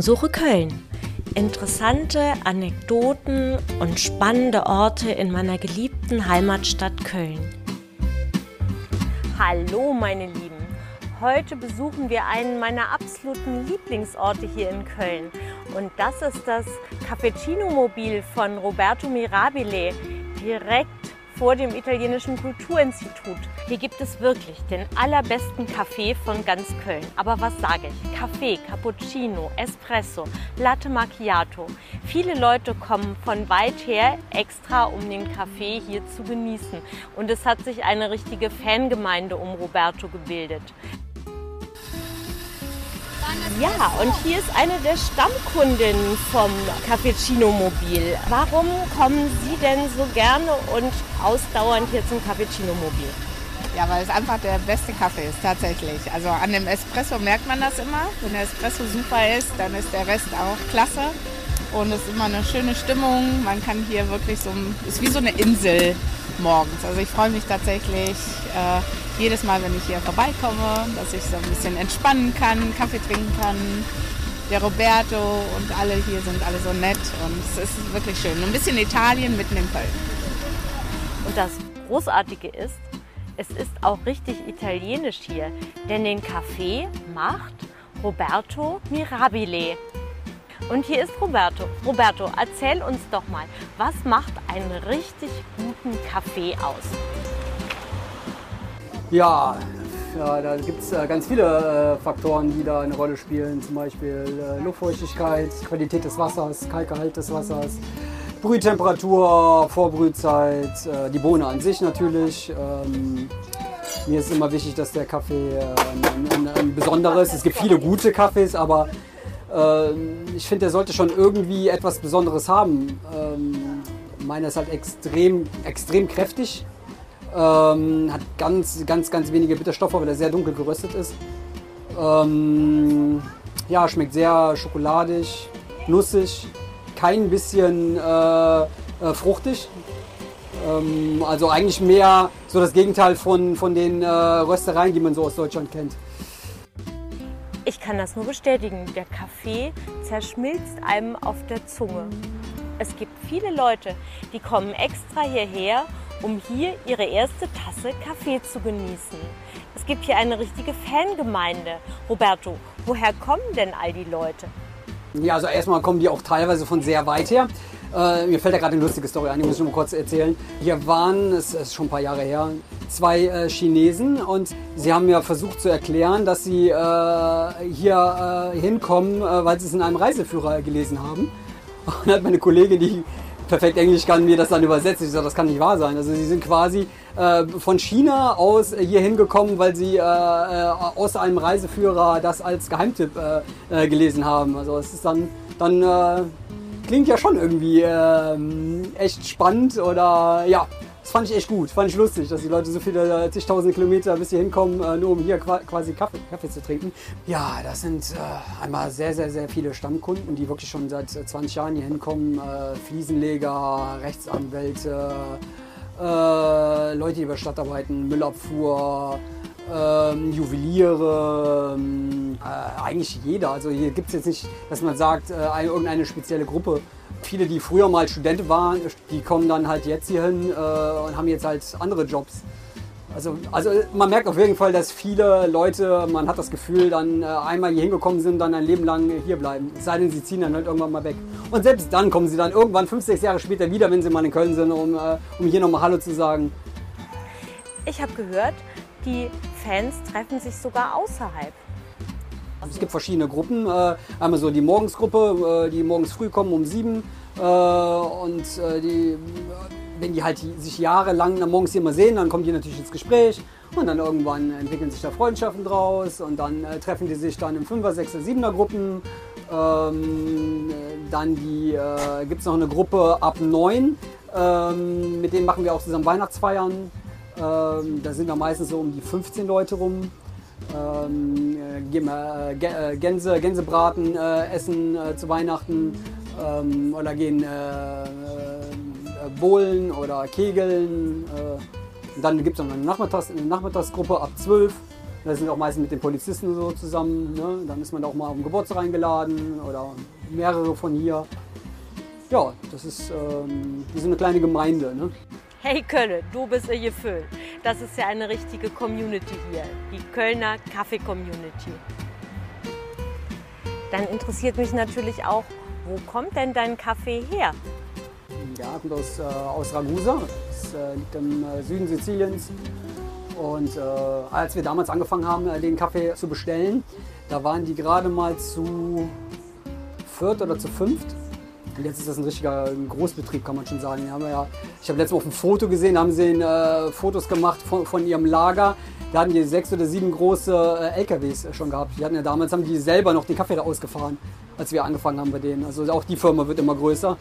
Spurensuche Köln. Interessante Anekdoten und spannende Orte in meiner geliebten Heimatstadt Köln. Hallo meine Lieben, heute besuchen wir einen meiner absoluten Lieblingsorte hier in Köln und das ist das Cappuccino Mobil von Roberto Mirabile direkt vor dem Italienischen Kulturinstitut. Hier gibt es wirklich den allerbesten Kaffee von ganz Köln. Aber was sage ich? Kaffee, Cappuccino, Espresso, Latte Macchiato. Viele Leute kommen von weit her extra, um den Kaffee hier zu genießen. Und es hat sich eine richtige Fangemeinde um Roberto gebildet. Ja, und hier ist eine der Stammkundinnen vom Cappuccino Mobil. Warum kommen Sie denn so gerne und ausdauernd hier zum Cappuccino Mobil? Ja, weil es einfach der beste Kaffee ist, tatsächlich. Also an dem Espresso merkt man das immer. Wenn der Espresso super ist, dann ist der Rest auch klasse. Und es ist immer eine schöne Stimmung. Man kann hier wirklich so, es ist wie so eine Insel morgens. Also ich freue mich tatsächlich äh, jedes Mal, wenn ich hier vorbeikomme, dass ich so ein bisschen entspannen kann, Kaffee trinken kann. Der Roberto und alle hier sind alle so nett und es ist wirklich schön. Ein bisschen Italien mitten in Köln. Und das Großartige ist, es ist auch richtig italienisch hier, denn den Kaffee macht Roberto Mirabile. Und hier ist Roberto. Roberto, erzähl uns doch mal, was macht einen richtig guten Kaffee aus? Ja, ja da gibt es äh, ganz viele äh, Faktoren, die da eine Rolle spielen. Zum Beispiel äh, Luftfeuchtigkeit, Qualität des Wassers, Kalkgehalt des Wassers, Brühtemperatur, Vorbrühzeit, die Bohne an sich natürlich. Ähm, mir ist immer wichtig, dass der Kaffee ein, ein, ein besonderes. Es gibt viele gute Kaffees, aber äh, ich finde, der sollte schon irgendwie etwas Besonderes haben. Ähm, meiner ist halt extrem, extrem kräftig. Ähm, hat ganz, ganz, ganz wenige Bitterstoffe, weil er sehr dunkel geröstet ist. Ähm, ja, schmeckt sehr schokoladig, nussig, kein bisschen äh, äh, fruchtig. Ähm, also eigentlich mehr so das Gegenteil von, von den äh, Röstereien, die man so aus Deutschland kennt. Ich kann das nur bestätigen. Der Kaffee zerschmilzt einem auf der Zunge. Es gibt viele Leute, die kommen extra hierher, um hier ihre erste Tasse Kaffee zu genießen. Es gibt hier eine richtige Fangemeinde. Roberto, woher kommen denn all die Leute? Ja, also erstmal kommen die auch teilweise von sehr weit her. Äh, mir fällt da gerade eine lustige Story ein, die muss ich nur mal kurz erzählen. Hier waren, es ist schon ein paar Jahre her, zwei äh, Chinesen und sie haben mir versucht zu erklären, dass sie äh, hier äh, hinkommen, äh, weil sie es in einem Reiseführer gelesen haben. Und dann hat meine Kollegin, die perfekt Englisch kann, mir das dann übersetzt. Ich sage, das kann nicht wahr sein. Also sie sind quasi äh, von China aus hier hingekommen, weil sie äh, äh, aus einem Reiseführer das als Geheimtipp äh, gelesen haben. Also es ist dann, dann klingt ja schon irgendwie ähm, echt spannend oder ja, das fand ich echt gut, fand ich lustig, dass die Leute so viele äh, zigtausende Kilometer bis hier hinkommen, äh, nur um hier quasi Kaffee, Kaffee zu trinken. Ja, das sind äh, einmal sehr, sehr, sehr viele Stammkunden, die wirklich schon seit 20 Jahren hier hinkommen. Äh, Fliesenleger, Rechtsanwälte, äh, Leute, die über Stadt arbeiten, Müllabfuhr, ähm, Juweliere, ähm, äh, eigentlich jeder. Also hier gibt es jetzt nicht, dass man sagt, äh, irgendeine spezielle Gruppe viele, die früher mal Studenten waren, die kommen dann halt jetzt hier hin äh, und haben jetzt halt andere Jobs. Also, also man merkt auf jeden Fall, dass viele Leute, man hat das Gefühl, dann äh, einmal hier hingekommen sind, dann ein Leben lang hier bleiben. Es sei denn, sie ziehen dann halt irgendwann mal weg. Und selbst dann kommen sie dann irgendwann fünf, sechs Jahre später wieder, wenn sie mal in Köln sind, um, äh, um hier nochmal Hallo zu sagen. Ich habe gehört, die Fans treffen sich sogar außerhalb. Es gibt verschiedene Gruppen. Äh, einmal so die Morgensgruppe, äh, die morgens früh kommen um sieben. Äh, und die, wenn die halt sich jahrelang morgens mal sehen, dann kommen die natürlich ins Gespräch. Und dann irgendwann entwickeln sich da Freundschaften draus. Und dann treffen die sich dann in Fünfer, Sechser, Siebener Gruppen. Ähm, dann gibt es noch eine Gruppe ab neun. Ähm, mit denen machen wir auch zusammen Weihnachtsfeiern. Ähm, da sind wir meistens so um die 15 Leute rum ähm, äh, äh, Gänse, Gänsebraten äh, essen äh, zu Weihnachten ähm, oder gehen äh, äh, bowlen oder kegeln. dann gibt es noch eine, Nachmittags-, eine Nachmittagsgruppe ab 12. Da sind auch meistens mit den Polizisten so zusammen. Ne? Dann ist man auch mal auf den Geburtstag eingeladen oder mehrere von hier. Ja, das ist ähm, wie so eine kleine Gemeinde. Ne? Hey Kölle, du bist ein Gefühl. Das ist ja eine richtige Community hier, die Kölner Kaffee-Community. Dann interessiert mich natürlich auch, wo kommt denn dein Kaffee her? Ja, kommt aus, äh, aus Ragusa, das äh, liegt im äh, Süden Siziliens. Und äh, als wir damals angefangen haben, äh, den Kaffee zu bestellen, da waren die gerade mal zu viert oder zu fünft. Und jetzt ist das ein richtiger Großbetrieb, kann man schon sagen. Ja, ich habe letztes Mal auf ein Foto gesehen, da haben sie äh, Fotos gemacht von, von, ihrem Lager. Da hatten die sechs oder sieben große äh, LKWs schon gehabt. Die hatten ja damals haben die selber noch den Kaffee da ausgefahren, als wir angefangen haben bei denen. Also auch die Firma wird immer größer.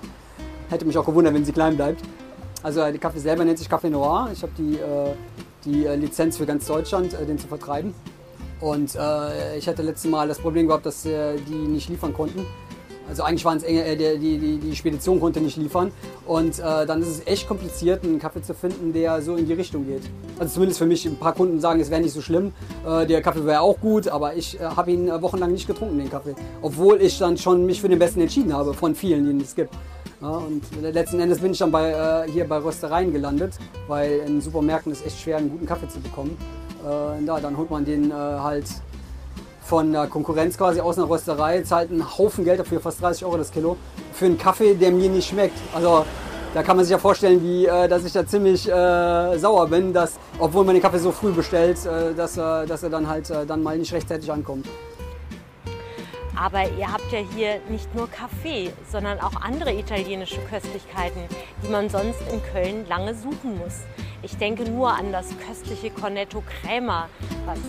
Hätte mich auch gewundert, wenn sie klein bleibt. Also der Kaffee selber nennt sich Kaffee Noir. Ich habe die, äh, die äh, Lizenz für ganz Deutschland, äh, den zu vertreiben. Und äh, ich hatte letztes Mal das Problem gehabt, dass äh, die nicht liefern konnten. Also eigentlich waren es äh, die, die, die Spedition konnte nicht liefern. Und äh, dann ist es echt kompliziert, einen Kaffee zu finden, der so in die Richtung geht. Also zumindest für mich, ein paar Kunden sagen, es wäre nicht so schlimm. Äh, der Kaffee wäre auch gut, aber ich äh, habe ihn äh, wochenlang nicht getrunken, den Kaffee. Obwohl ich dann schon mich für den besten entschieden habe, von vielen, die es gibt. Ja, und letzten Endes bin ich dann bei, äh, hier bei Röstereien gelandet, weil in Supermärkten ist echt schwer, einen guten Kaffee zu bekommen. Da, dann holt man den halt von der Konkurrenz quasi aus einer Rösterei, zahlt einen Haufen Geld dafür, fast 30 Euro das Kilo, für einen Kaffee, der mir nicht schmeckt. Also da kann man sich ja vorstellen, wie, äh, dass ich da ziemlich äh, sauer bin, dass, obwohl man den Kaffee so früh bestellt, äh, dass, dass er dann halt dann mal nicht rechtzeitig ankommt. Aber ihr habt ja hier nicht nur Kaffee, sondern auch andere italienische Köstlichkeiten, die man sonst in Köln lange suchen muss. Ich denke nur an das köstliche Cornetto Crema, was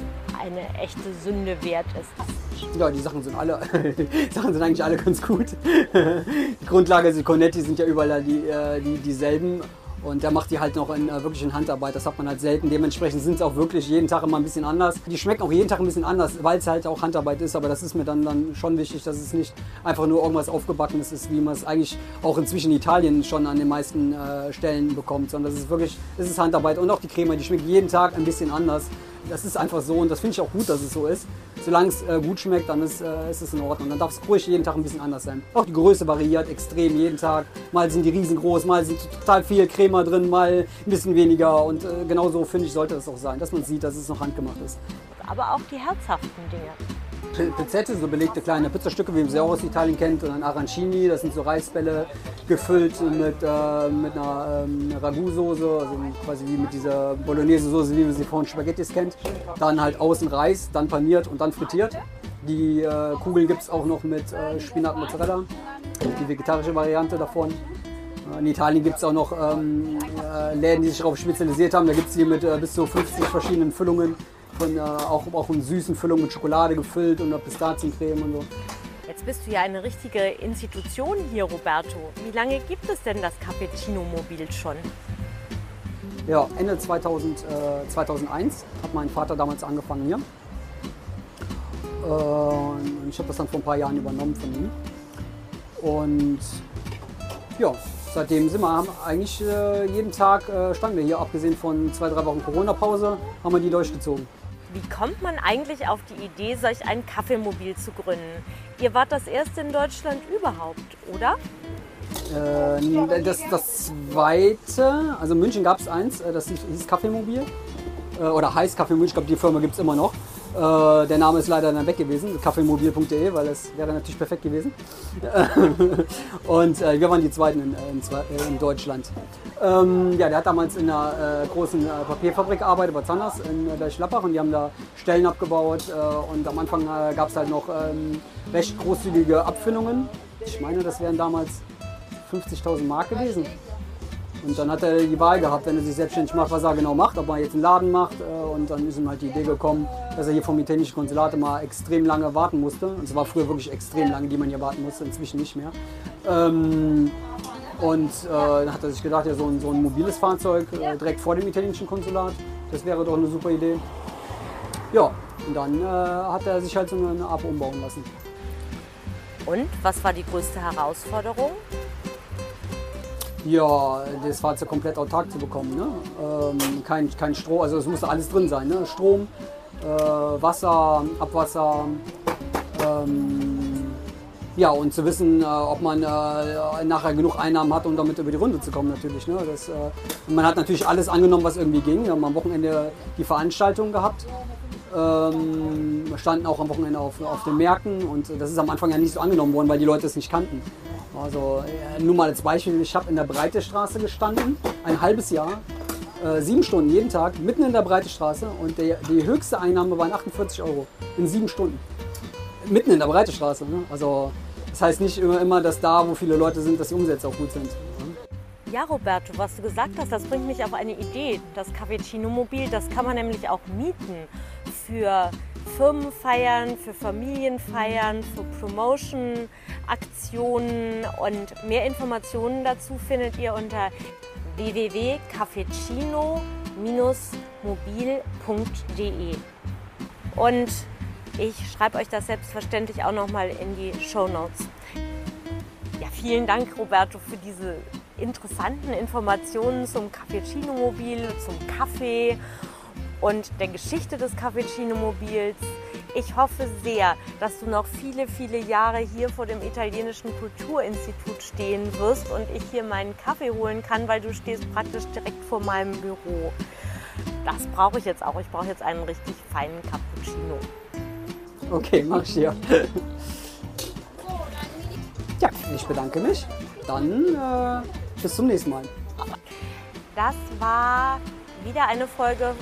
eine echte Sünde wert ist. Ja, die Sachen sind alle, die Sachen sind eigentlich alle ganz gut. Die Grundlage, die Cornetti sind ja überall die, äh, die, dieselben. Und der macht die halt noch in äh, wirklich in Handarbeit. Das hat man halt selten. Dementsprechend sind es auch wirklich jeden Tag immer ein bisschen anders. Die schmecken auch jeden Tag ein bisschen anders, weil es halt auch Handarbeit ist. Aber das ist mir dann, dann schon wichtig, dass es nicht einfach nur irgendwas aufgebackenes ist, wie man es eigentlich auch inzwischen in Italien schon an den meisten äh, Stellen bekommt. Sondern das ist wirklich, es ist Handarbeit. Und auch die Creme, die schmeckt jeden Tag ein bisschen anders. Das ist einfach so und das finde ich auch gut, dass es so ist. Solange es äh, gut schmeckt, dann ist, äh, ist es in Ordnung. Dann darf es ruhig jeden Tag ein bisschen anders sein. Auch die Größe variiert extrem jeden Tag. Mal sind die riesengroß, mal sind total viel Crema drin, mal ein bisschen weniger. Und äh, genau so finde ich, sollte das auch sein, dass man sieht, dass es noch handgemacht ist. Aber auch die herzhaften Dinge. Pizzette, so belegte kleine Pizzastücke, wie man sie auch aus Italien kennt. Und dann Arancini, das sind so Reisbälle gefüllt mit, äh, mit einer ähm, Ragout-Soße, also quasi wie mit dieser Bolognese-Soße, wie man sie von Spaghettis kennt. Dann halt außen Reis, dann paniert und dann frittiert. Die äh, Kugeln gibt es auch noch mit äh, Spinat Mozzarella, die vegetarische Variante davon. In Italien gibt es auch noch ähm, äh, Läden, die sich darauf spezialisiert haben. Da gibt es die mit äh, bis zu 50 verschiedenen Füllungen von äh, auch, auch in süßen Füllungen mit Schokolade gefüllt und Pistaziencreme und so. Jetzt bist du ja eine richtige Institution hier, Roberto. Wie lange gibt es denn das Cappuccino-Mobil schon? Ja, Ende 2000, äh, 2001 hat mein Vater damals angefangen hier. Äh, ich habe das dann vor ein paar Jahren übernommen von ihm. Und ja, seitdem sind wir haben eigentlich äh, jeden Tag äh, standen wir hier, abgesehen von zwei, drei Wochen Corona-Pause, haben wir die durchgezogen. Wie kommt man eigentlich auf die Idee, solch ein Kaffeemobil zu gründen? Ihr wart das erste in Deutschland überhaupt, oder? Äh, das, das zweite, also in München gab es eins, äh, das hieß Kaffeemobil. Äh, oder heißt Kaffeemobil, ich glaube, die Firma gibt es immer noch. Äh, der Name ist leider dann weg gewesen, kaffeemobil.de, weil das wäre natürlich perfekt gewesen. und äh, wir waren die Zweiten in, in, äh, in Deutschland. Ähm, ja, der hat damals in einer äh, großen äh, Papierfabrik gearbeitet, bei Zanders in äh, und die haben da Stellen abgebaut und am Anfang gab es halt noch ähm, recht großzügige Abfüllungen. Ich meine, das wären damals 50.000 Mark gewesen. Und dann hat er die Wahl gehabt, wenn er sich selbstständig macht, was er genau macht, ob er jetzt einen Laden macht. Äh, und dann ist ihm halt die Idee gekommen, dass er hier vom italienischen Konsulat immer extrem lange warten musste. Und es war früher wirklich extrem lange, die man hier warten musste, inzwischen nicht mehr. Ähm, und äh, dann hat er sich gedacht, ja, so ein, so ein mobiles Fahrzeug äh, direkt vor dem italienischen Konsulat, das wäre doch eine super Idee. Ja, und dann hat er sich halt so eine Art umbauen lassen. Und was war die größte Herausforderung? Ja, das Fahrzeug komplett autark zu bekommen. Ne? Ähm, kein, kein Strom, also es musste alles drin sein. Ne? Strom, äh, Wasser, Abwasser. Ähm, ja, und zu wissen, äh, ob man äh, nachher genug Einnahmen hat, um damit über die Runde zu kommen natürlich. Ne? Das, äh, man hat natürlich alles angenommen, was irgendwie ging. Wir haben am Wochenende die Veranstaltung gehabt. Ähm, wir standen auch am Wochenende auf, auf den Märkten und das ist am Anfang ja nicht so angenommen worden, weil die Leute es nicht kannten. Also äh, nur mal als Beispiel, ich habe in der Breitestraße gestanden, ein halbes Jahr, äh, sieben Stunden jeden Tag, mitten in der Breitestraße und der, die höchste Einnahme waren 48 Euro in sieben Stunden. Mitten in der Breitestraße. Ne? Also das heißt nicht immer, immer, dass da, wo viele Leute sind, dass die Umsätze auch gut sind. Ne? Ja, Roberto, was du gesagt hast, das bringt mich auf eine Idee. Das Cappuccino-Mobil, das kann man nämlich auch mieten für Firmenfeiern, für Familienfeiern, für Promotion-Aktionen und mehr Informationen dazu findet ihr unter www.cafecino-mobil.de. Und ich schreibe euch das selbstverständlich auch noch mal in die Show Notes. Ja, vielen Dank, Roberto, für diese interessanten Informationen zum Cappuccino-Mobil, zum Kaffee und der Geschichte des Cappuccino-Mobils. Ich hoffe sehr, dass du noch viele, viele Jahre hier vor dem italienischen Kulturinstitut stehen wirst und ich hier meinen Kaffee holen kann, weil du stehst praktisch direkt vor meinem Büro. Das brauche ich jetzt auch. Ich brauche jetzt einen richtig feinen Cappuccino. Okay, mach ich hier. Ja, ich bedanke mich. Dann äh, bis zum nächsten Mal. Das war wieder eine Folge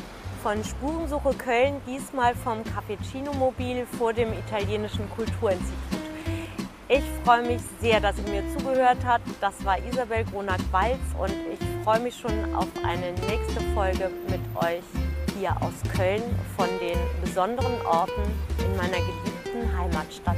von Spurensuche Köln, diesmal vom Cappuccino Mobil vor dem italienischen Kulturinstitut. Ich freue mich sehr, dass ihr mir zugehört habt. Das war Isabel Gronack-Walz und ich freue mich schon auf eine nächste Folge mit euch hier aus Köln von den besonderen Orten in meiner geliebten Heimatstadt.